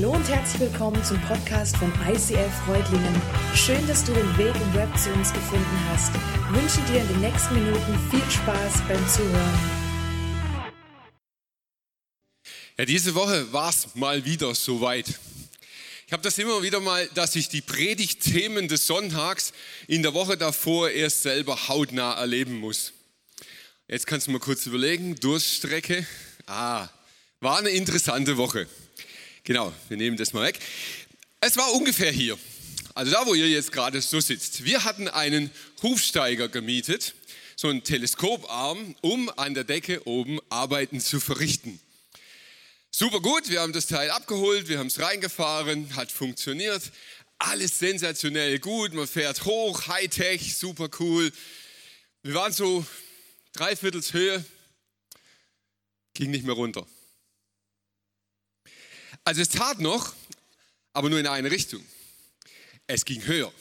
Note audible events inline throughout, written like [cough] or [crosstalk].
Hallo und herzlich willkommen zum Podcast von ICF Freudlingen. Schön, dass du den Weg im Web zu uns gefunden hast. Ich wünsche dir in den nächsten Minuten viel Spaß beim Zuhören. Ja, diese Woche war es mal wieder soweit. Ich habe das immer wieder mal, dass ich die Predigtthemen des Sonntags in der Woche davor erst selber hautnah erleben muss. Jetzt kannst du mal kurz überlegen, Durststrecke. Ah, war eine interessante Woche. Genau, wir nehmen das mal weg. Es war ungefähr hier, also da, wo ihr jetzt gerade so sitzt. Wir hatten einen Hufsteiger gemietet, so einen Teleskoparm, um an der Decke oben Arbeiten zu verrichten. Super gut, wir haben das Teil abgeholt, wir haben es reingefahren, hat funktioniert. Alles sensationell gut, man fährt hoch, Hightech, super cool. Wir waren so dreiviertels Höhe, ging nicht mehr runter. Also es tat noch, aber nur in eine Richtung. Es ging höher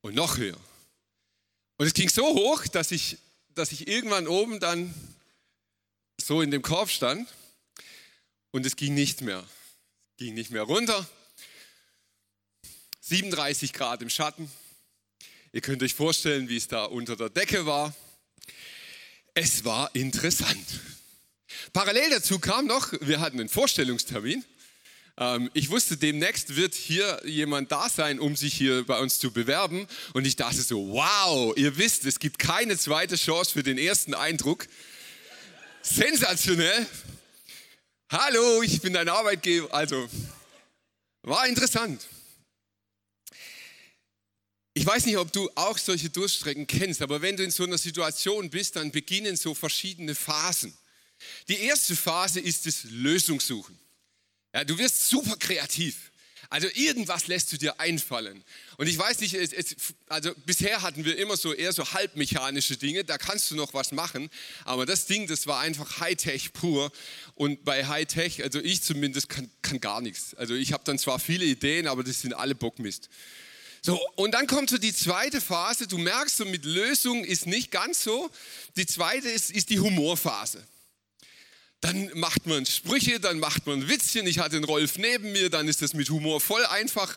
und noch höher. Und es ging so hoch, dass ich, dass ich irgendwann oben dann so in dem Korb stand und es ging nicht mehr. Es ging nicht mehr runter. 37 Grad im Schatten. Ihr könnt euch vorstellen, wie es da unter der Decke war. Es war interessant. Parallel dazu kam noch, wir hatten einen Vorstellungstermin. Ähm, ich wusste, demnächst wird hier jemand da sein, um sich hier bei uns zu bewerben. Und ich dachte so, wow, ihr wisst, es gibt keine zweite Chance für den ersten Eindruck. Sensationell. Hallo, ich bin dein Arbeitgeber. Also, war interessant. Ich weiß nicht, ob du auch solche Durchstrecken kennst, aber wenn du in so einer Situation bist, dann beginnen so verschiedene Phasen. Die erste Phase ist das Lösungssuchen. Ja, du wirst super kreativ. Also irgendwas lässt du dir einfallen. Und ich weiß nicht, es, es, also bisher hatten wir immer so eher so halbmechanische Dinge, da kannst du noch was machen. Aber das Ding, das war einfach Hightech pur. Und bei Hightech, also ich zumindest, kann, kann gar nichts. Also ich habe dann zwar viele Ideen, aber das sind alle Bockmist. So, und dann kommt so die zweite Phase. Du merkst, so mit Lösung ist nicht ganz so. Die zweite ist, ist die Humorphase. Dann macht man Sprüche, dann macht man Witzchen. Ich hatte den Rolf neben mir, dann ist das mit Humor voll einfach.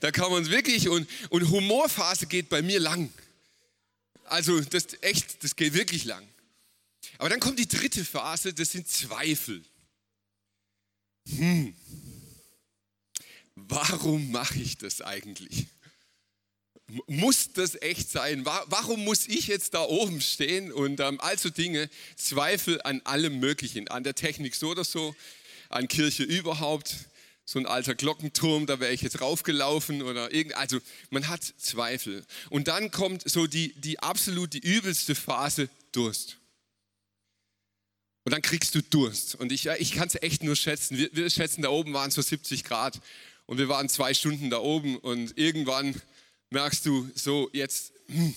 Da kann man wirklich, und, und Humorphase geht bei mir lang. Also das echt, das geht wirklich lang. Aber dann kommt die dritte Phase, das sind Zweifel. Hm, warum mache ich das eigentlich? Muss das echt sein? Warum muss ich jetzt da oben stehen und ähm, also Dinge, Zweifel an allem Möglichen, an der Technik so oder so, an Kirche überhaupt, so ein alter Glockenturm, da wäre ich jetzt raufgelaufen oder irgend, also man hat Zweifel. Und dann kommt so die, die absolut die übelste Phase, Durst. Und dann kriegst du Durst. Und ich, ich kann es echt nur schätzen. Wir, wir schätzen, da oben waren so 70 Grad und wir waren zwei Stunden da oben und irgendwann merkst du so jetzt, hm.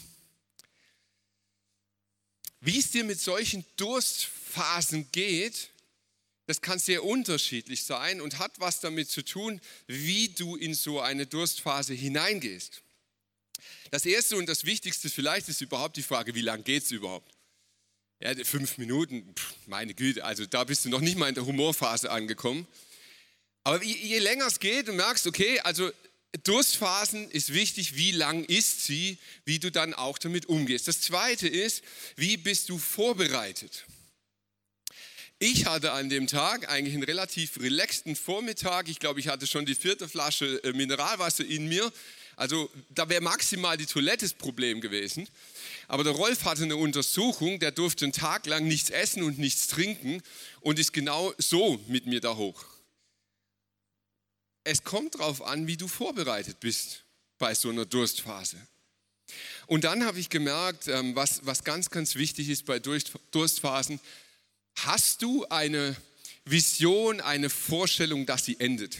wie es dir mit solchen Durstphasen geht, das kann sehr unterschiedlich sein und hat was damit zu tun, wie du in so eine Durstphase hineingehst. Das Erste und das Wichtigste vielleicht ist überhaupt die Frage, wie lange geht es überhaupt? Ja, fünf Minuten, meine Güte, also da bist du noch nicht mal in der Humorphase angekommen. Aber je, je länger es geht, du merkst, okay, also Durstphasen ist wichtig, wie lang ist sie, wie du dann auch damit umgehst. Das zweite ist, wie bist du vorbereitet? Ich hatte an dem Tag eigentlich einen relativ relaxten Vormittag. Ich glaube, ich hatte schon die vierte Flasche äh, Mineralwasser in mir. Also da wäre maximal die Toilette das Problem gewesen. Aber der Rolf hatte eine Untersuchung, der durfte einen Tag lang nichts essen und nichts trinken und ist genau so mit mir da hoch es kommt darauf an, wie du vorbereitet bist bei so einer Durstphase. Und dann habe ich gemerkt, ähm, was, was ganz, ganz wichtig ist bei Durstphasen, hast du eine Vision, eine Vorstellung, dass sie endet.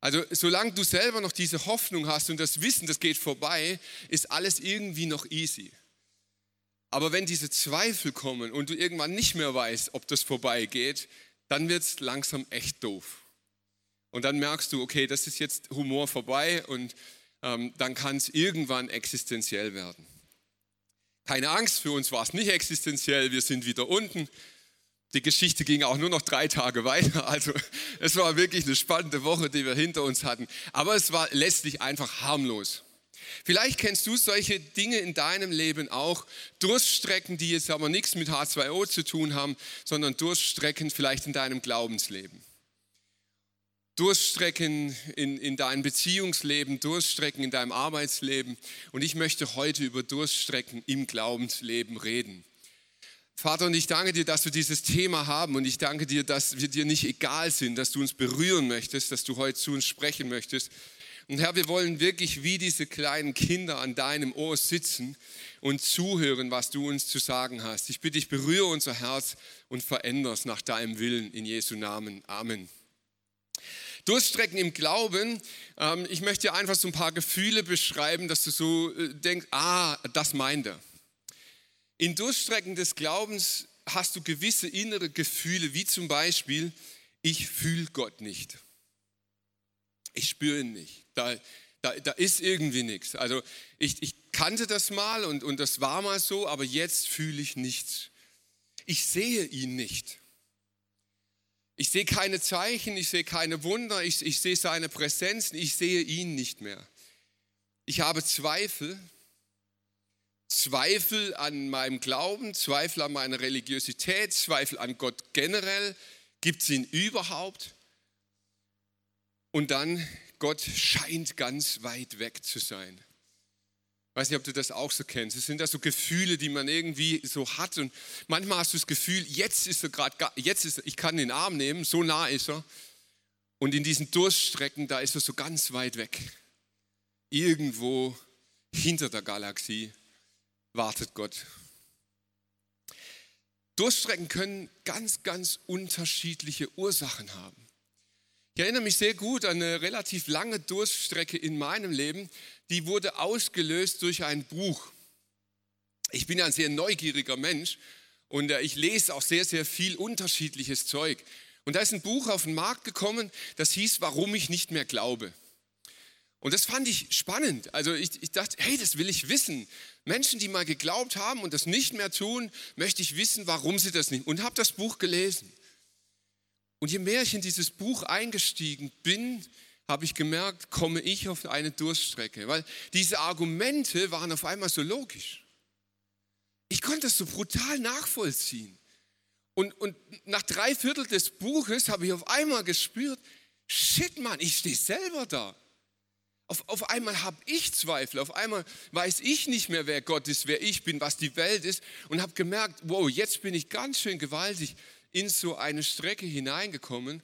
Also solange du selber noch diese Hoffnung hast und das Wissen, das geht vorbei, ist alles irgendwie noch easy. Aber wenn diese Zweifel kommen und du irgendwann nicht mehr weißt, ob das vorbeigeht, dann wird es langsam echt doof. Und dann merkst du, okay, das ist jetzt Humor vorbei und ähm, dann kann es irgendwann existenziell werden. Keine Angst, für uns war es nicht existenziell, wir sind wieder unten. Die Geschichte ging auch nur noch drei Tage weiter. [laughs] Also es war wirklich eine spannende Woche, die wir hinter uns hatten. Aber es war letztlich einfach harmlos. Vielleicht kennst du solche Dinge in deinem Leben auch. Durststrecken, die jetzt aber nichts mit H2O zu tun haben, sondern Durststrecken vielleicht in deinem Glaubensleben. Durststrecken in, in deinem Beziehungsleben, Durststrecken in deinem Arbeitsleben. Und ich möchte heute über Durststrecken im Glaubensleben reden. Vater, und ich danke dir, dass wir dieses Thema haben und ich danke dir, dass wir dir nicht egal sind, dass du uns berühren möchtest, dass du heute zu uns sprechen möchtest. Und Herr, wir wollen wirklich wie diese kleinen Kinder an deinem Ohr sitzen und zuhören, was du uns zu sagen hast. Ich bitte dich, berühre unser Herz und verändere es nach deinem Willen in Jesu Namen. Amen. Durststrecken im Glauben. Ähm, ich möchte dir einfach so ein paar Gefühle beschreiben, dass du so äh, denkst, ah, das meint er. In Durststrecken des Glaubens hast du gewisse innere Gefühle, wie zum Beispiel, ich fühle Gott nicht. Ich spüre ihn nicht. Da, da, da ist irgendwie nichts. Also ich, ich kannte das mal und, und das war mal so, aber jetzt fühle ich nichts. Ich sehe ihn nicht. Ich sehe keine Zeichen, ich sehe keine Wunder, ich, ich sehe seine Präsenz, ich sehe ihn nicht mehr. Ich habe Zweifel, Zweifel an meinem Glauben, Zweifel an meiner Religiosität, Zweifel an Gott generell. Gibt es ihn überhaupt? Und dann, Gott scheint ganz weit weg zu sein. Ich weiß nicht, ob du das auch so kennst. Es sind da so Gefühle, die man irgendwie so hat. Und manchmal hast du das Gefühl, jetzt ist er gerade, jetzt ist er, ich kann den Arm nehmen, so nah ist er. Und in diesen Durststrecken, da ist er so ganz weit weg. Irgendwo hinter der Galaxie wartet Gott. Durststrecken können ganz, ganz unterschiedliche Ursachen haben. Ich erinnere mich sehr gut an eine relativ lange Durststrecke in meinem Leben, die wurde ausgelöst durch ein Buch. Ich bin ein sehr neugieriger Mensch und äh, ich lese auch sehr, sehr viel unterschiedliches Zeug. Und da ist ein Buch auf den Markt gekommen, das hieß, warum ich nicht mehr glaube. Und das fand ich spannend. Also ich, ich, dachte, hey, das will ich wissen. Menschen, die mal geglaubt haben und das nicht mehr tun, möchte ich wissen, warum sie das nicht. Und habe das Buch gelesen. Und je mehr ich in dieses Buch eingestiegen bin, habe ich gemerkt, komme ich auf eine Durststrecke. Weil diese Argumente waren auf einmal so logisch. Ich konnte das so brutal nachvollziehen. Und, und nach drei Viertel des Buches habe ich auf einmal gespürt, shit Mann, ich stehe selber da. Auf, auf einmal habe ich Zweifel, auf einmal weiß ich nicht mehr, wer Gott ist, wer ich bin, was die Welt ist und habe gemerkt, wow, jetzt bin ich ganz schön gewaltig in so eine Strecke hineingekommen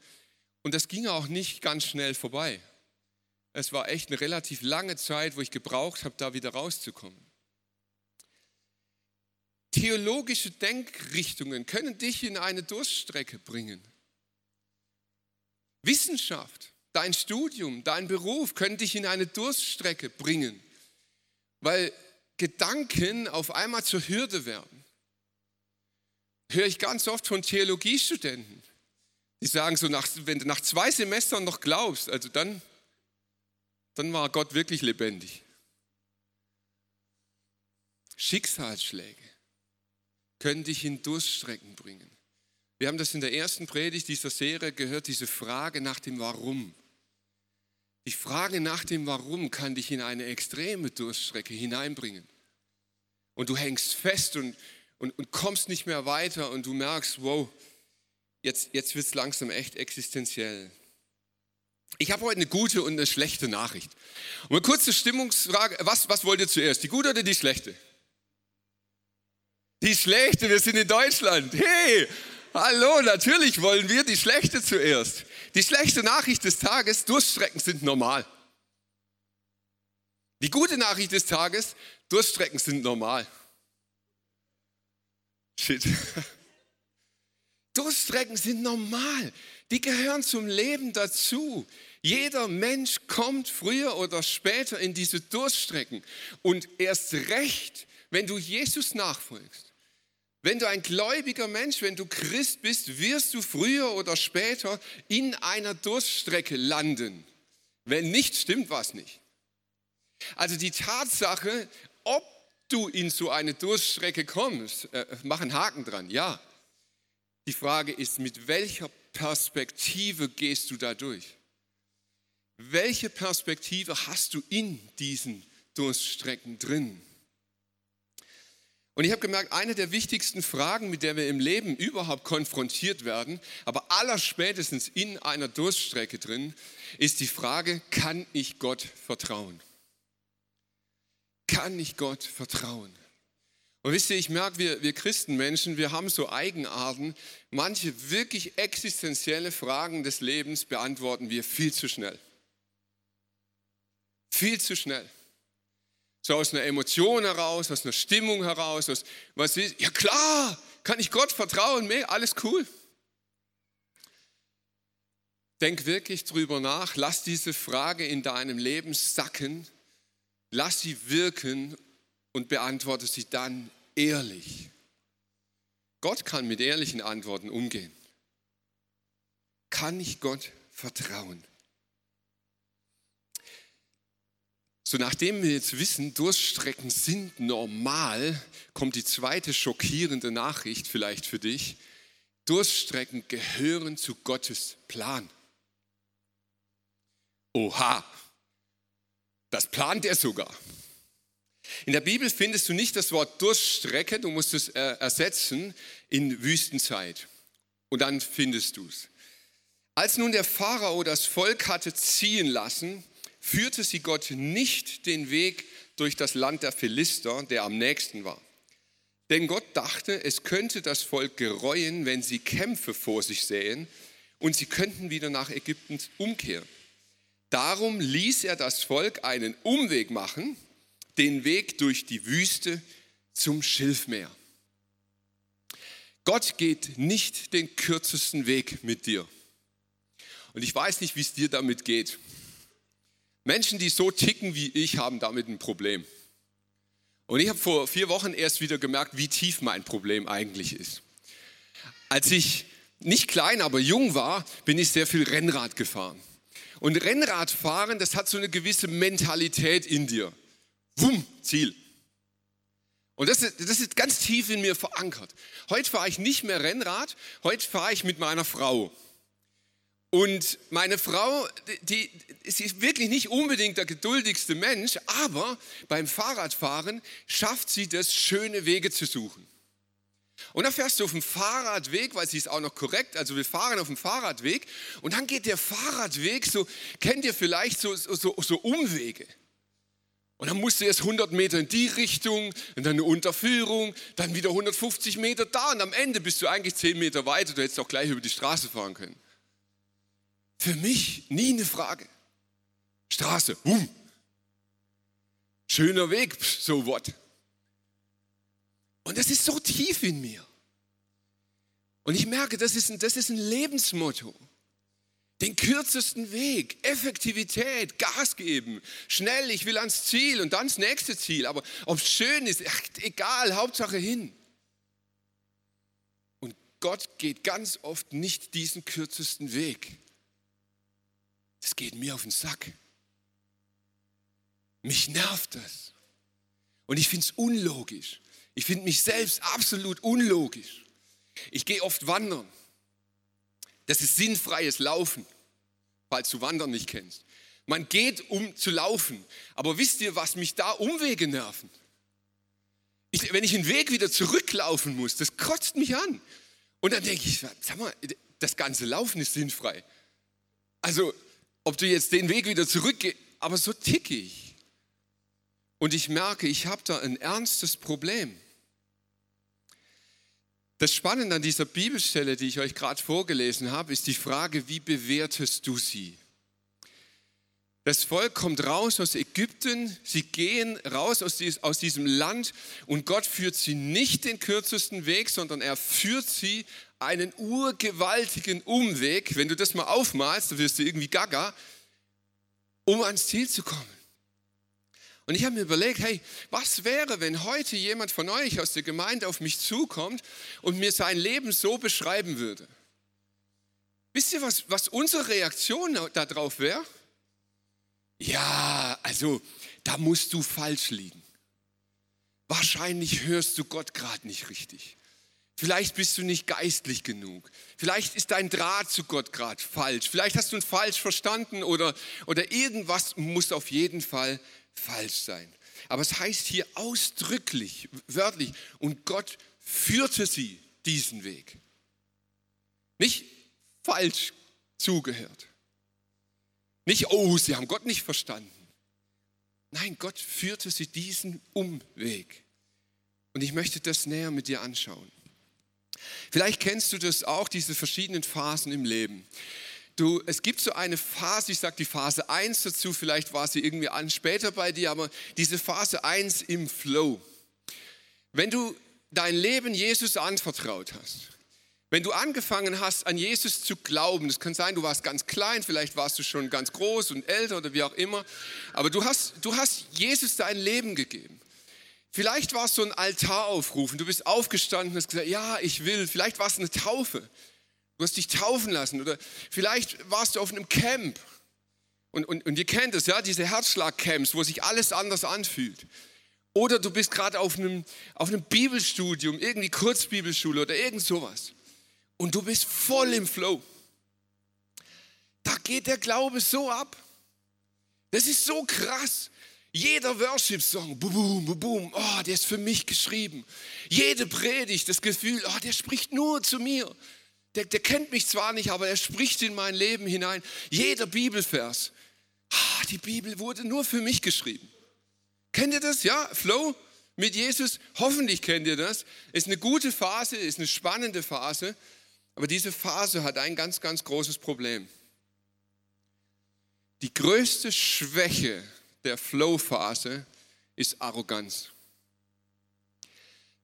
und das ging auch nicht ganz schnell vorbei. Es war echt eine relativ lange Zeit, wo ich gebraucht habe, da wieder rauszukommen. Theologische Denkrichtungen können dich in eine Durststrecke bringen. Wissenschaft dein Studium, dein Beruf können dich in eine Durststrecke bringen, weil Gedanken auf einmal zur Hürde werden. Höre ich ganz oft von Theologiestudenten, die sagen so, nach, wenn du nach zwei Semestern noch glaubst, also dann, dann war Gott wirklich lebendig. Schicksalsschläge können dich in Durststrecken bringen. Wir haben das in der ersten Predigt dieser Serie gehört, diese Frage nach dem Warum. Die Frage nach dem Warum kann dich in eine extreme Durststrecke hineinbringen. Und du hängst fest und, und, und kommst nicht mehr weiter und du merkst, wow, jetzt, jetzt wird es langsam echt existenziell. Ich habe heute eine gute und eine schlechte Nachricht. Und eine kurze Stimmungsfrage, was, was wollt ihr zuerst, die gute oder die schlechte? Die schlechte, wir sind in Deutschland. Hey, hallo, natürlich wollen wir die schlechte zuerst. Die schlechte Nachricht des Tages, Durststrecken sind normal. Die gute Nachricht des Tages, Durststrecken sind normal. Shit. [laughs] Durststrecken sind normal. Die gehören zum Leben dazu. Jeder Mensch kommt früher oder später in diese Durststrecken. Und erst recht, wenn du Jesus nachfolgst. Wenn du ein gläubiger Mensch, wenn du Christ bist, wirst du früher oder später in einer Durststrecke landen. Wenn nicht, stimmt was nicht. Also die Tatsache, ob du in so eine Durststrecke kommst, äh, mach einen Haken dran, ja. Die Frage ist, mit welcher Perspektive gehst du da durch? Welche Perspektive hast du in diesen Durststrecken drin? Und ich habe gemerkt, eine der wichtigsten Fragen, mit der wir im Leben überhaupt konfrontiert werden, aber allerspätestens in einer Durststrecke drin, ist die Frage, kann ich Gott vertrauen? Kann ich Gott vertrauen? Und wisst ihr, ich merke, wir, wir Christenmenschen, wir haben so Eigenarten. Manche wirklich existenzielle Fragen des Lebens beantworten wir viel zu schnell. Viel zu schnell. So aus einer Emotion heraus, aus einer Stimmung heraus, aus was ist, ja klar, kann ich Gott vertrauen, alles cool. Denk wirklich drüber nach, lass diese Frage in deinem Leben sacken, lass sie wirken und beantworte sie dann ehrlich. Gott kann mit ehrlichen Antworten umgehen. Kann ich Gott vertrauen? So, nachdem wir jetzt wissen, Durststrecken sind normal, kommt die zweite schockierende Nachricht vielleicht für dich. Durststrecken gehören zu Gottes Plan. Oha, das plant er sogar. In der Bibel findest du nicht das Wort Durststrecke, du musst es äh, ersetzen in Wüstenzeit. Und dann findest du es. Als nun der Pharao das Volk hatte ziehen lassen, führte sie Gott nicht den Weg durch das Land der Philister, der am nächsten war. Denn Gott dachte, es könnte das Volk gereuen, wenn sie Kämpfe vor sich sähen und sie könnten wieder nach Ägypten umkehren. Darum ließ er das Volk einen Umweg machen den Weg durch die Wüste zum Schilfmeer. Gott geht nicht den kürzesten Weg mit dir. Und ich weiß nicht, wie es dir damit geht. Menschen, die so ticken wie ich, haben damit ein Problem. Und ich habe vor vier Wochen erst wieder gemerkt, wie tief mein Problem eigentlich ist. Als ich nicht klein, aber jung war, bin ich sehr viel Rennrad gefahren. Und Rennradfahren, das hat so eine gewisse Mentalität in dir. Wumm, Ziel. Und das ist, das ist ganz tief in mir verankert. Heute fahre ich nicht mehr Rennrad, heute fahre ich mit meiner Frau. Und meine Frau, die, sie ist wirklich nicht unbedingt der geduldigste Mensch, aber beim Fahrradfahren schafft sie das, schöne Wege zu suchen. Und dann fährst du auf dem Fahrradweg, weil sie ist auch noch korrekt, also wir fahren auf dem Fahrradweg und dann geht der Fahrradweg so, kennt ihr vielleicht so, so, so Umwege. Und dann musst du erst 100 Meter in die Richtung und dann eine Unterführung, dann wieder 150 Meter da und am Ende bist du eigentlich 10 Meter weiter, du hättest auch gleich über die Straße fahren können. Für mich nie eine Frage. Straße, boom. Schöner Weg, so what. Und das ist so tief in mir. Und ich merke, das ist ein, das ist ein Lebensmotto. Den kürzesten Weg, Effektivität, Gas geben, schnell, ich will ans Ziel und dann das nächste Ziel. Aber ob es schön ist, ach, egal, Hauptsache hin. Und Gott geht ganz oft nicht diesen kürzesten Weg. Das geht mir auf den Sack. Mich nervt das. Und ich finde es unlogisch. Ich finde mich selbst absolut unlogisch. Ich gehe oft wandern. Das ist sinnfreies Laufen, falls du Wandern nicht kennst. Man geht, um zu laufen. Aber wisst ihr, was mich da Umwege nerven? Ich, wenn ich einen Weg wieder zurücklaufen muss, das kotzt mich an. Und dann denke ich, sag mal, das ganze Laufen ist sinnfrei. Also, ob du jetzt den Weg wieder zurückgehst, aber so ticke ich. Und ich merke, ich habe da ein ernstes Problem. Das Spannende an dieser Bibelstelle, die ich euch gerade vorgelesen habe, ist die Frage, wie bewertest du sie? Das Volk kommt raus aus Ägypten, sie gehen raus aus, diesem Land und Gott führt sie nicht den kürzesten Weg, sondern er führt sie einen urgewaltigen Umweg. Wenn du das mal aufmalst, dann wirst du irgendwie gaga, um ans Ziel zu kommen. Und ich habe mir überlegt, hey, was wäre, wenn heute jemand von euch aus der Gemeinde auf mich zukommt und mir sein Leben so beschreiben würde? Wisst ihr, was, was unsere Reaktion darauf wäre? Ja, also da musst du falsch liegen. Wahrscheinlich hörst du Gott gerade nicht richtig. Vielleicht bist du nicht geistlich genug. Vielleicht ist dein Draht zu Gott gerade falsch. Vielleicht hast du ihn falsch verstanden oder, oder irgendwas muss auf jeden Fall falsch sein. Aber es heißt hier ausdrücklich, wörtlich, und Gott führte sie diesen Weg. Nicht falsch zugehört. Nicht, oh, sie haben Gott nicht verstanden. Nein, Gott führte sie diesen Umweg. Und ich möchte das näher mit dir anschauen. Vielleicht kennst du das auch, diese verschiedenen Phasen im Leben. Du, es gibt so eine Phase, ich sage die Phase 1 dazu, vielleicht war sie irgendwie an später bei dir, aber diese Phase 1 im Flow. Wenn du dein Leben Jesus anvertraut hast, wenn du angefangen hast, an Jesus zu glauben, das kann sein, du warst ganz klein, vielleicht warst du schon ganz groß und älter oder wie auch immer, aber du hast, du hast Jesus dein Leben gegeben. Vielleicht war es so ein Altaraufruf und du bist aufgestanden und hast gesagt, ja, ich will. Vielleicht war es eine Taufe. Du hast dich taufen lassen. Oder vielleicht warst du auf einem Camp. Und, und, und ihr kennt es, ja, diese Herzschlagcamps, wo sich alles anders anfühlt. Oder du bist gerade auf einem, auf einem Bibelstudium, irgendwie Kurzbibelschule oder irgend sowas. Und du bist voll im Flow. Da geht der Glaube so ab. Das ist so krass. Jeder Worship-Song, boom, boom, boom, oh, der ist für mich geschrieben. Jede Predigt, das Gefühl, oh, der spricht nur zu mir. Der, der kennt mich zwar nicht, aber er spricht in mein Leben hinein. Jeder Bibelvers, oh, die Bibel wurde nur für mich geschrieben. Kennt ihr das? Ja, Flow mit Jesus, hoffentlich kennt ihr das. Ist eine gute Phase, ist eine spannende Phase, aber diese Phase hat ein ganz, ganz großes Problem. Die größte Schwäche der Flow-Phase ist Arroganz.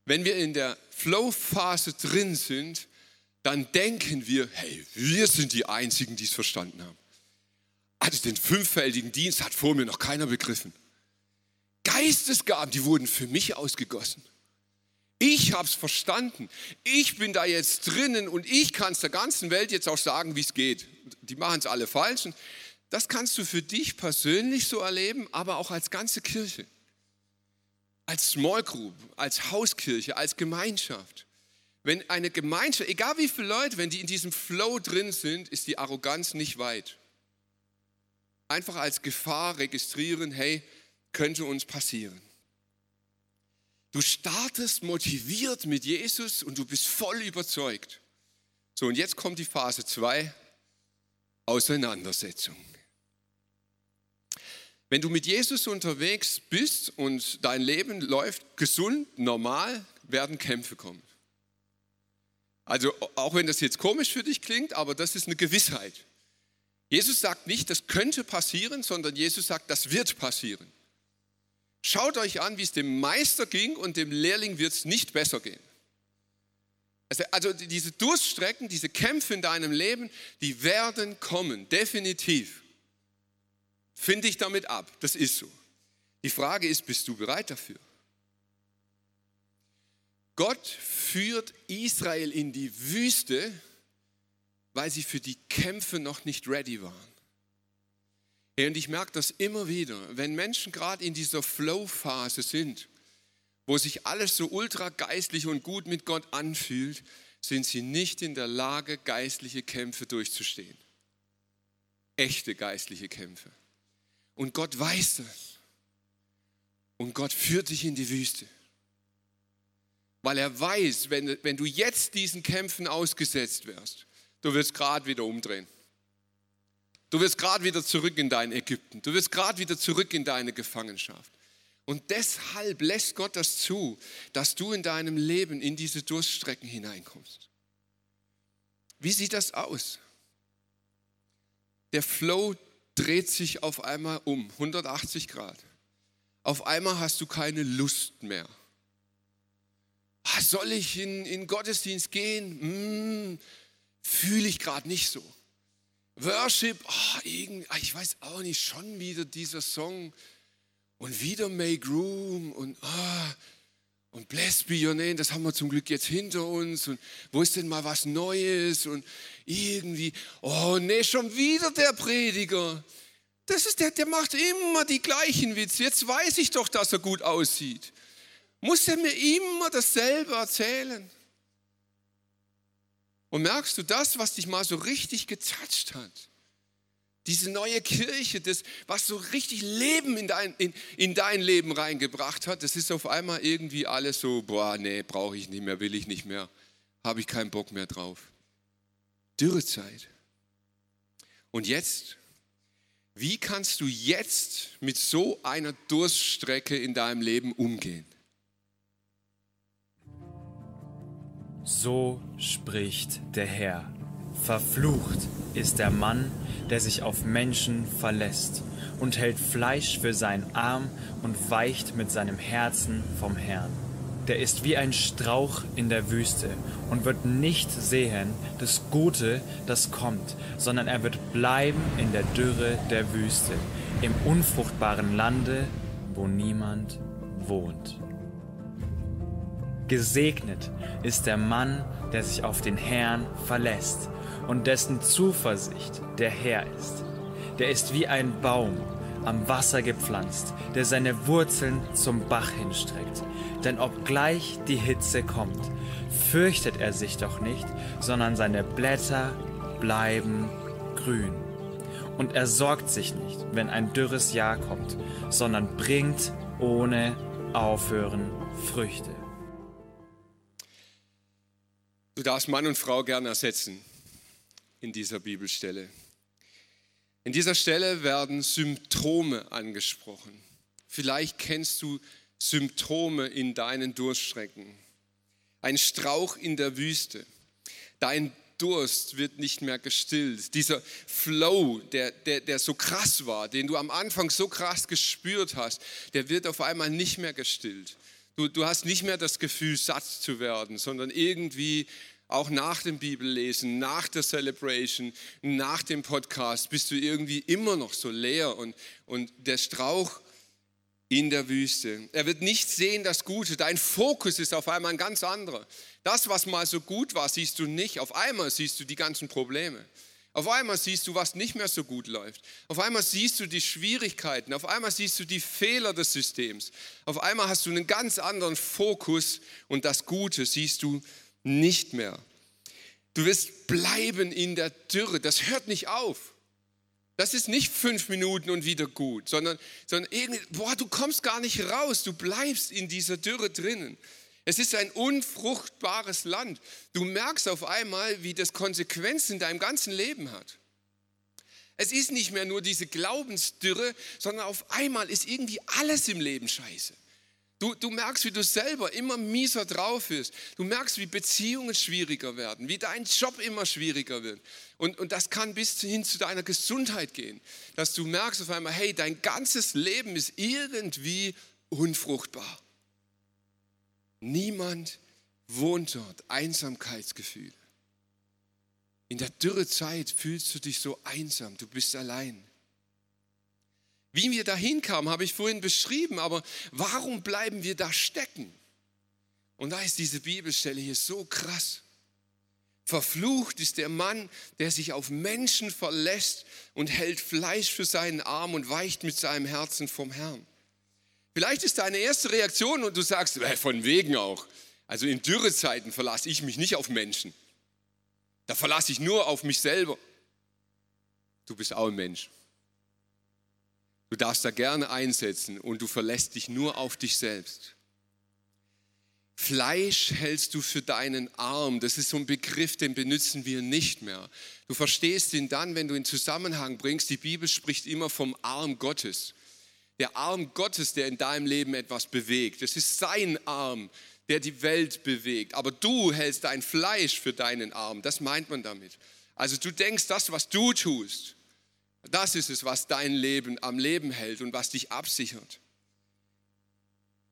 Wenn wir in der Flow-Phase drin sind, dann denken wir, hey, wir sind die Einzigen, die es verstanden haben. Also den fünffältigen Dienst hat vor mir noch keiner begriffen. Geistesgaben, die wurden für mich ausgegossen. Ich habe es verstanden. Ich bin da jetzt drinnen und ich kann es der ganzen Welt jetzt auch sagen, wie es geht. Die machen es alle falsch. Das kannst du für dich persönlich so erleben, aber auch als ganze Kirche. Als Small Group, als Hauskirche, als Gemeinschaft. Wenn eine Gemeinschaft, egal wie viele Leute, wenn die in diesem Flow drin sind, ist die Arroganz nicht weit. Einfach als Gefahr registrieren, hey, könnte uns passieren. Du startest motiviert mit Jesus und du bist voll überzeugt. So, und jetzt kommt die Phase 2, Auseinandersetzung. Wenn du mit Jesus unterwegs bist und dein Leben läuft gesund, normal, werden Kämpfe kommen. Also auch wenn das jetzt komisch für dich klingt, aber das ist eine Gewissheit. Jesus sagt nicht, das könnte passieren, sondern Jesus sagt, das wird passieren. Schaut euch an, wie es dem Meister ging und dem Lehrling wird es nicht besser gehen. Also, also diese Durststrecken, diese Kämpfe in deinem Leben, die werden kommen, definitiv. Finde ich damit ab. Das ist so. Die Frage ist, bist du bereit dafür? Gott führt Israel in die Wüste, weil sie für die Kämpfe noch nicht ready waren. Und ich merke das immer wieder, wenn Menschen gerade in dieser Flow-Phase sind, wo sich alles so ultra geistlich und gut mit Gott anfühlt, sind sie nicht in der Lage, geistliche Kämpfe durchzustehen. Echte geistliche Kämpfe. Und Gott weiß das. Und Gott führt dich in die Wüste. Weil er weiß, wenn, wenn du jetzt diesen Kämpfen ausgesetzt wirst, du wirst gerade wieder umdrehen. Du wirst gerade wieder zurück in dein Ägypten. Du wirst gerade wieder zurück in deine Gefangenschaft. Und deshalb lässt Gott das zu, dass du in deinem Leben in diese Durststrecken hineinkommst. Wie sieht das aus? Der Flow dreht sich auf einmal um, 180 Grad. Auf einmal hast du keine Lust mehr. Ah, soll ich in, in Gottesdienst gehen? Hm, Fühle ich gerade nicht so. Worship, oh, irgend, ah, ich weiß auch nicht, schon wieder dieser Song und wieder Make Room und oh, und Bless be your name, das haben wir zum Glück jetzt hinter uns. Und wo ist denn mal was Neues? Und irgendwie, oh nee, schon wieder der Prediger. Das ist der, der macht immer die gleichen Witze. Jetzt weiß ich doch, dass er gut aussieht. Muss er mir immer dasselbe erzählen? Und merkst du das, was dich mal so richtig getatscht hat? Diese neue Kirche, das, was so richtig Leben in dein, in, in dein Leben reingebracht hat, das ist auf einmal irgendwie alles so, boah, nee, brauche ich nicht mehr, will ich nicht mehr, habe ich keinen Bock mehr drauf. Dürrezeit. Und jetzt? Wie kannst du jetzt mit so einer Durststrecke in deinem Leben umgehen? So spricht der Herr. Verflucht ist der Mann, der sich auf Menschen verlässt und hält Fleisch für seinen Arm und weicht mit seinem Herzen vom Herrn. Der ist wie ein Strauch in der Wüste und wird nicht sehen das Gute, das kommt, sondern er wird bleiben in der Dürre der Wüste, im unfruchtbaren Lande, wo niemand wohnt. Gesegnet ist der Mann, der sich auf den Herrn verlässt und dessen Zuversicht der Herr ist. Der ist wie ein Baum am Wasser gepflanzt, der seine Wurzeln zum Bach hinstreckt. Denn obgleich die Hitze kommt, fürchtet er sich doch nicht, sondern seine Blätter bleiben grün. Und er sorgt sich nicht, wenn ein dürres Jahr kommt, sondern bringt ohne Aufhören Früchte. Du darfst Mann und Frau gerne ersetzen in dieser Bibelstelle. In dieser Stelle werden Symptome angesprochen. Vielleicht kennst du Symptome in deinen Durststrecken. Ein Strauch in der Wüste. Dein Durst wird nicht mehr gestillt. Dieser Flow, der, der, der so krass war, den du am Anfang so krass gespürt hast, der wird auf einmal nicht mehr gestillt. Du, du hast nicht mehr das Gefühl, satt zu werden, sondern irgendwie auch nach dem Bibellesen, nach der Celebration, nach dem Podcast, bist du irgendwie immer noch so leer und, und der Strauch in der Wüste. Er wird nicht sehen das Gute. Dein Fokus ist auf einmal ein ganz anderer. Das, was mal so gut war, siehst du nicht. Auf einmal siehst du die ganzen Probleme. Auf einmal siehst du, was nicht mehr so gut läuft. Auf einmal siehst du die Schwierigkeiten. Auf einmal siehst du die Fehler des Systems. Auf einmal hast du einen ganz anderen Fokus und das Gute siehst du nicht mehr. Du wirst bleiben in der Dürre. Das hört nicht auf. Das ist nicht fünf Minuten und wieder gut, sondern, sondern irgendwie, boah, du kommst gar nicht raus. Du bleibst in dieser Dürre drinnen. Es ist ein unfruchtbares Land. Du merkst auf einmal, wie das Konsequenzen in deinem ganzen Leben hat. Es ist nicht mehr nur diese Glaubensdürre, sondern auf einmal ist irgendwie alles im Leben scheiße. Du, du merkst, wie du selber immer mieser drauf bist. Du merkst, wie Beziehungen schwieriger werden, wie dein Job immer schwieriger wird. Und, und das kann bis hin zu deiner Gesundheit gehen. Dass du merkst auf einmal, hey, dein ganzes Leben ist irgendwie unfruchtbar. Niemand wohnt dort. Einsamkeitsgefühl. In der Dürrezeit fühlst du dich so einsam, du bist allein. Wie wir da hinkamen, habe ich vorhin beschrieben, aber warum bleiben wir da stecken? Und da ist diese Bibelstelle hier so krass. Verflucht ist der Mann, der sich auf Menschen verlässt und hält Fleisch für seinen Arm und weicht mit seinem Herzen vom Herrn. Vielleicht ist deine erste Reaktion und du sagst, von wegen auch. Also in Dürrezeiten verlasse ich mich nicht auf Menschen. Da verlasse ich nur auf mich selber. Du bist auch ein Mensch. Du darfst da gerne einsetzen und du verlässt dich nur auf dich selbst. Fleisch hältst du für deinen Arm. Das ist so ein Begriff, den benutzen wir nicht mehr. Du verstehst ihn dann, wenn du in Zusammenhang bringst. Die Bibel spricht immer vom Arm Gottes. Der Arm Gottes, der in deinem Leben etwas bewegt. Es ist sein Arm, der die Welt bewegt. Aber du hältst dein Fleisch für deinen Arm. Das meint man damit. Also du denkst, das, was du tust, das ist es, was dein Leben am Leben hält und was dich absichert.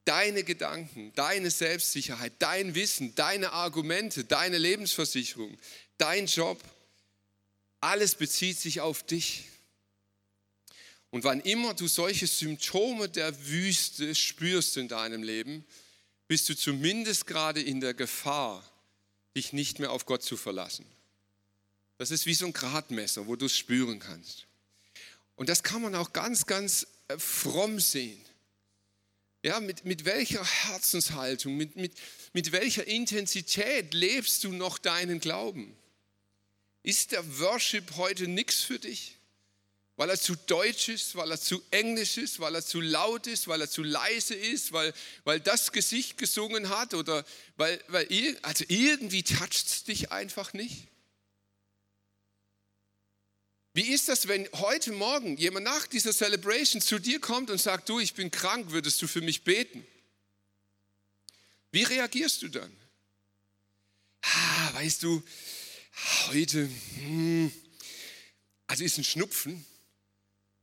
Deine Gedanken, deine Selbstsicherheit, dein Wissen, deine Argumente, deine Lebensversicherung, dein Job, alles bezieht sich auf dich. Und wann immer du solche Symptome der Wüste spürst in deinem Leben, bist du zumindest gerade in der Gefahr, dich nicht mehr auf Gott zu verlassen. Das ist wie so ein Gradmesser, wo du es spüren kannst. Und das kann man auch ganz, ganz äh, fromm sehen. Ja, mit, mit welcher Herzenshaltung, mit, mit, mit welcher Intensität lebst du noch deinen Glauben? Ist der Worship heute nichts für dich? Weil er zu deutsch ist, weil er zu englisch ist, weil er zu laut ist, weil er zu leise ist, weil, weil das Gesicht gesungen hat oder weil, weil also irgendwie toucht es dich einfach nicht? Wie ist das, wenn heute Morgen jemand nach dieser Celebration zu dir kommt und sagt, du, ich bin krank, würdest du für mich beten? Wie reagierst du dann? Ah, weißt du, heute, hm, also ist ein Schnupfen,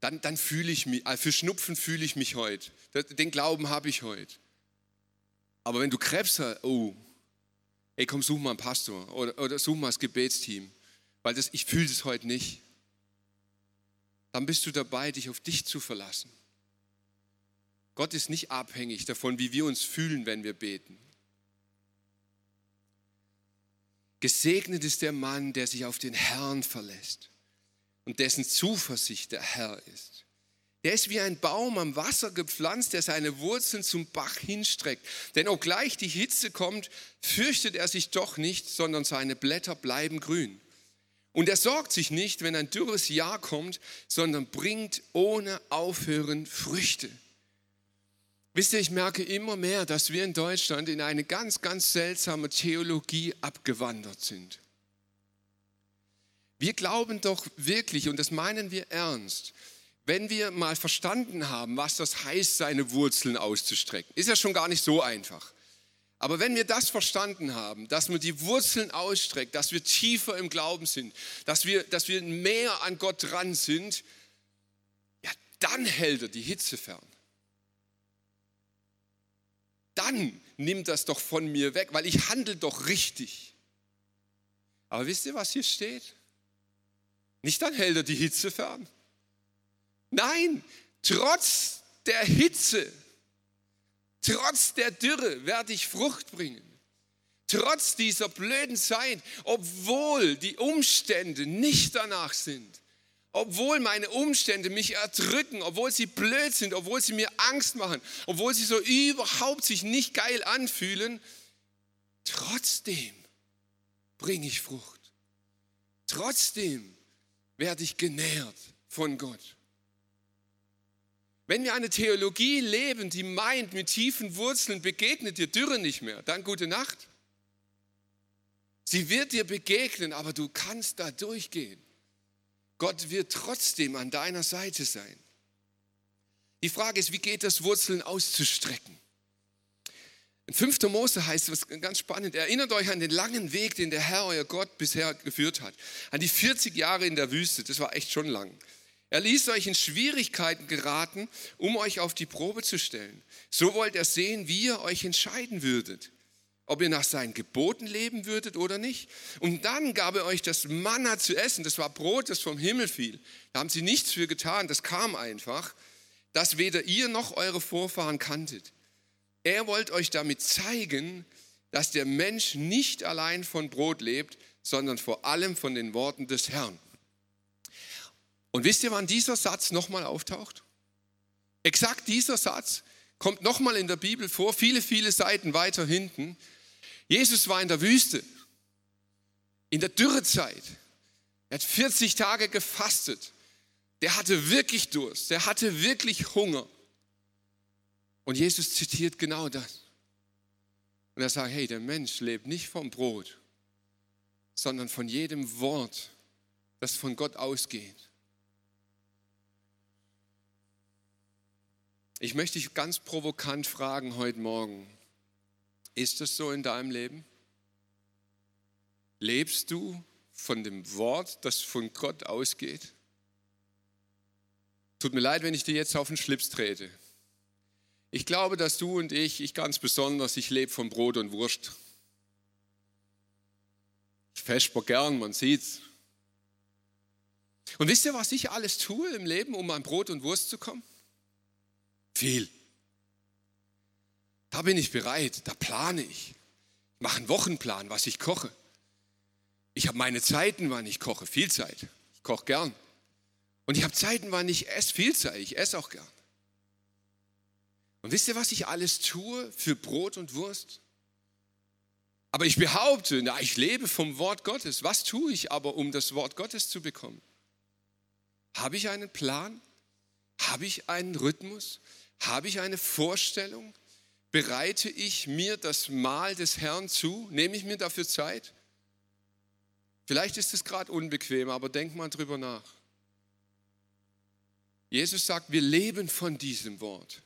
dann, dann fühle ich mich, also für Schnupfen fühle ich mich heute. Den Glauben habe ich heute. Aber wenn du Krebs hast, oh, ey, komm, such mal einen Pastor oder, oder such mal das Gebetsteam, weil das, ich fühle es heute nicht. Dann bist du dabei, dich auf dich zu verlassen. Gott ist nicht abhängig davon, wie wir uns fühlen, wenn wir beten. Gesegnet ist der Mann, der sich auf den Herrn verlässt und dessen Zuversicht der Herr ist. Der ist wie ein Baum am Wasser gepflanzt, der seine Wurzeln zum Bach hinstreckt. Denn obgleich die Hitze kommt, fürchtet er sich doch nicht, sondern seine Blätter bleiben grün. Und er sorgt sich nicht, wenn ein dürres Jahr kommt, sondern bringt ohne Aufhören Früchte. Wisst ihr, ich merke immer mehr, dass wir in Deutschland in eine ganz, ganz seltsame Theologie abgewandert sind. Wir glauben doch wirklich, und das meinen wir ernst, wenn wir mal verstanden haben, was das heißt, seine Wurzeln auszustrecken, ist ja schon gar nicht so einfach. Aber wenn wir das verstanden haben, dass man die Wurzeln ausstreckt, dass wir tiefer im Glauben sind, dass wir, dass wir mehr an Gott dran sind, ja, dann hält er die Hitze fern dann nimm das doch von mir weg, weil ich handle doch richtig. Aber wisst ihr, was hier steht? Nicht dann hält er die Hitze fern. Nein, trotz der Hitze, trotz der Dürre werde ich Frucht bringen. Trotz dieser blöden Zeit, obwohl die Umstände nicht danach sind, obwohl meine Umstände mich erdrücken, obwohl sie blöd sind, obwohl sie mir Angst machen, obwohl sie so überhaupt sich nicht geil anfühlen, trotzdem bringe ich Frucht. Trotzdem werde ich genährt von Gott. Wenn wir eine Theologie leben, die meint, mit tiefen Wurzeln begegnet dir Dürre nicht mehr, dann gute Nacht. Sie wird dir begegnen, aber du kannst da durchgehen. Gott wird trotzdem an deiner Seite sein. Die Frage ist, wie geht das Wurzeln auszustrecken? In 5. Mose heißt es ganz spannend. Erinnert euch an den langen Weg, den der Herr, euer Gott, bisher geführt hat. An die 40 Jahre in der Wüste. Das war echt schon lang. Er ließ euch in Schwierigkeiten geraten, um euch auf die Probe zu stellen. So wollt er sehen, wie ihr euch entscheiden würdet ob ihr nach seinen Geboten leben würdet oder nicht. Und dann gab er euch das Manna zu essen, das war Brot, das vom Himmel fiel. Da haben sie nichts für getan, das kam einfach, das weder ihr noch eure Vorfahren kanntet. Er wollte euch damit zeigen, dass der Mensch nicht allein von Brot lebt, sondern vor allem von den Worten des Herrn. Und wisst ihr, wann dieser Satz nochmal auftaucht? Exakt dieser Satz kommt nochmal in der Bibel vor, viele, viele Seiten weiter hinten. Jesus war in der Wüste, in der Dürrezeit. Er hat 40 Tage gefastet. Der hatte wirklich Durst, der hatte wirklich Hunger. Und Jesus zitiert genau das. Und er sagt, hey, der Mensch lebt nicht vom Brot, sondern von jedem Wort, das von Gott ausgeht. Ich möchte dich ganz provokant fragen heute Morgen, ist es so in deinem Leben? Lebst du von dem Wort, das von Gott ausgeht? Tut mir leid, wenn ich dir jetzt auf den Schlips trete. Ich glaube, dass du und ich, ich ganz besonders, ich lebe von Brot und Wurst. Ich vesper gern, man sieht's. Und wisst ihr, was ich alles tue im Leben, um an Brot und Wurst zu kommen? Viel. Da bin ich bereit, da plane ich. Ich mache einen Wochenplan, was ich koche. Ich habe meine Zeiten, wann ich koche, viel Zeit. Ich koche gern. Und ich habe Zeiten, wann ich esse, viel Zeit. Ich esse auch gern. Und wisst ihr, was ich alles tue für Brot und Wurst? Aber ich behaupte, na, ich lebe vom Wort Gottes. Was tue ich aber, um das Wort Gottes zu bekommen? Habe ich einen Plan? Habe ich einen Rhythmus? Habe ich eine Vorstellung? Bereite ich mir das Mahl des Herrn zu? Nehme ich mir dafür Zeit? Vielleicht ist es gerade unbequem, aber denk mal drüber nach. Jesus sagt, wir leben von diesem Wort.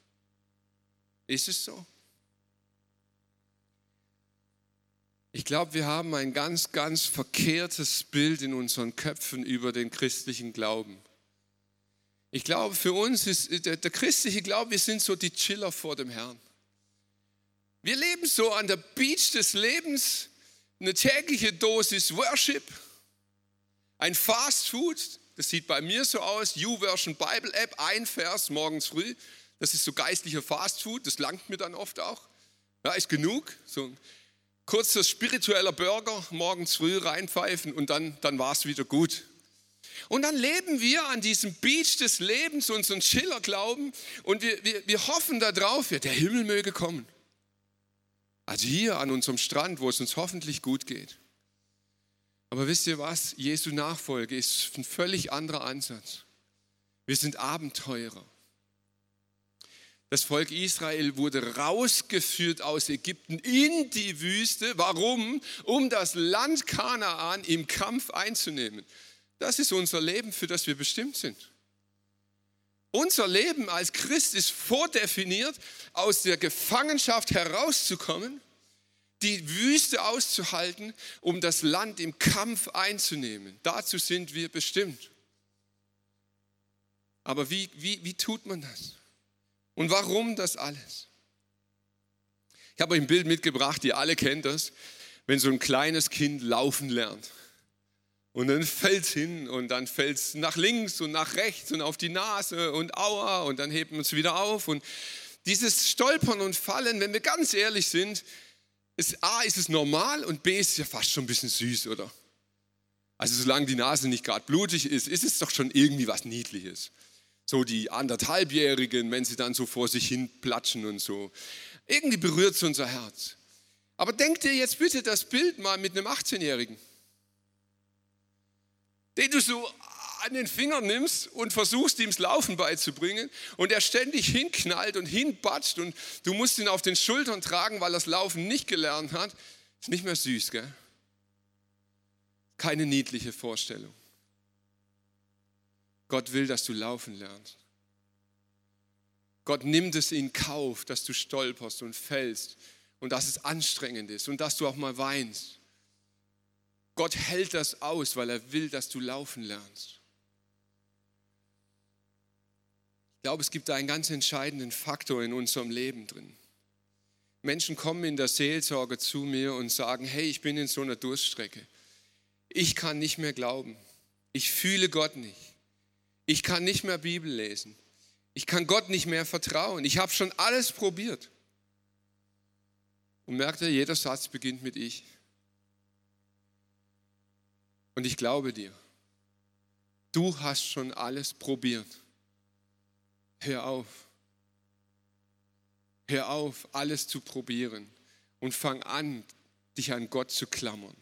Ist es so? Ich glaube, wir haben ein ganz, ganz verkehrtes Bild in unseren Köpfen über den christlichen Glauben. Ich glaube, für uns ist der, der christliche Glaube, wir sind so die Chiller vor dem Herrn. Wir leben so an der Beach des Lebens, eine tägliche Dosis Worship, ein Fast Food, das sieht bei mir so aus, YouVersion Bible App, ein Vers morgens früh, das ist so geistlicher Fast Food, das langt mir dann oft auch. Ja, ist genug, so ein kurzer spiritueller Burger morgens früh reinpfeifen und dann, dann war es wieder gut. Und dann leben wir an diesem Beach des Lebens, unseren Schiller-Glauben, und wir, wir, wir hoffen darauf, der Himmel möge kommen. Also hier an unserem Strand, wo es uns hoffentlich gut geht. Aber wisst ihr was? Jesu Nachfolge ist ein völlig anderer Ansatz. Wir sind Abenteurer. Das Volk Israel wurde rausgeführt aus Ägypten in die Wüste. Warum? Um das Land Kanaan im Kampf einzunehmen. Das ist unser Leben, für das wir bestimmt sind. Unser Leben als Christ ist vordefiniert, aus der Gefangenschaft herauszukommen, die Wüste auszuhalten, um das Land im Kampf einzunehmen. Dazu sind wir bestimmt. Aber wie, wie, wie tut man das? Und warum das alles? Ich habe euch ein Bild mitgebracht, ihr alle kennt das, wenn so ein kleines Kind laufen lernt. Und dann fällt es hin und dann fällt es nach links und nach rechts und auf die Nase und aua und dann hebt man es wieder auf. Und dieses Stolpern und Fallen, wenn wir ganz ehrlich sind, ist A, ist es normal und B, ist es ja fast schon ein bisschen süß, oder? Also solange die Nase nicht gerade blutig ist, ist es doch schon irgendwie was Niedliches so die anderthalbjährigen, wenn sie dann so vor sich hin platschen und so. Irgendwie berührt es unser Herz. Aber denk dir jetzt bitte das Bild mal mit einem 18-Jährigen, den du so an den Finger nimmst und versuchst, ihm das Laufen beizubringen und er ständig hinknallt und hinbatscht und du musst ihn auf den Schultern tragen, weil er das Laufen nicht gelernt hat. Ist nicht mehr süß, gell? Keine niedliche Vorstellung. Gott will, dass du laufen lernst. Gott nimmt es in Kauf, dass du stolperst und fällst und dass es anstrengend ist und dass du auch mal weinst. Gott hält das aus, weil er will, dass du laufen lernst. Ich glaube, es gibt da einen ganz entscheidenden Faktor in unserem Leben drin. Menschen kommen in der Seelsorge zu mir und sagen, hey, ich bin in so einer Durststrecke. Ich kann nicht mehr glauben. Ich fühle Gott nicht. Ich kann nicht mehr Bibel lesen. Ich kann Gott nicht mehr vertrauen. Ich habe schon alles probiert. Und merkt ihr, jeder Satz beginnt mit ich. Und ich glaube dir, du hast schon alles probiert. Hör auf. Hör auf, alles zu probieren und fang an, dich an Gott zu klammern.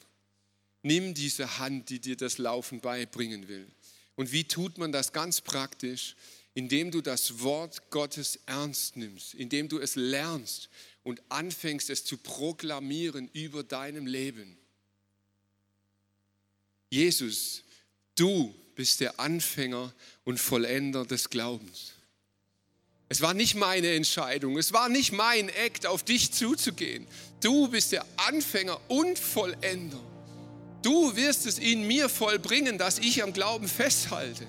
Nimm diese Hand, die dir das Laufen beibringen will. Und wie tut man das ganz praktisch? Indem du das Wort Gottes ernst nimmst, indem du es lernst und anfängst es zu proklamieren über deinem Leben. Jesus, du bist der Anfänger und Vollender des Glaubens. Es war nicht meine Entscheidung, es war nicht mein Act, auf dich zuzugehen. Du bist der Anfänger und Vollender. Du wirst es in mir vollbringen, dass ich am Glauben festhalte.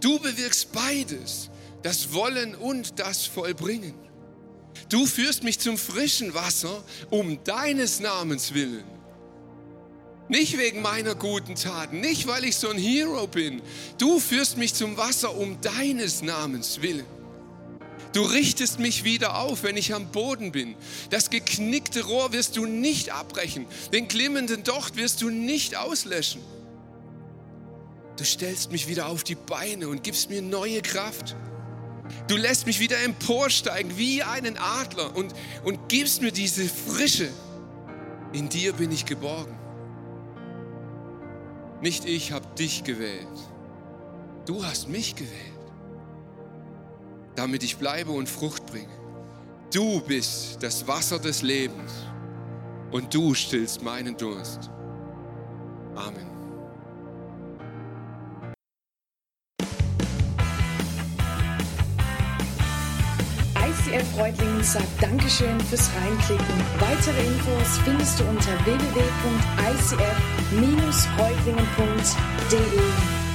Du bewirkst beides, das Wollen und das Vollbringen. Du führst mich zum frischen Wasser um deines Namens willen. Nicht wegen meiner guten Taten, nicht weil ich so ein Hero bin. Du führst mich zum Wasser um deines Namens willen. Du richtest mich wieder auf, wenn ich am Boden bin. Das geknickte Rohr wirst du nicht abbrechen. Den glimmenden Docht wirst du nicht auslöschen. Du stellst mich wieder auf die Beine und gibst mir neue Kraft. Du lässt mich wieder emporsteigen wie einen Adler und, und gibst mir diese Frische. In dir bin ich geborgen. Nicht ich habe dich gewählt. Du hast mich gewählt, damit ich bleibe und Frucht bringe. Du bist das Wasser des Lebens und du stillst meinen Durst. Amen. ICF Reutlingen sagt Dankeschön fürs Reinklicken. Weitere Infos findest du unter www.icf-reutlingen.de.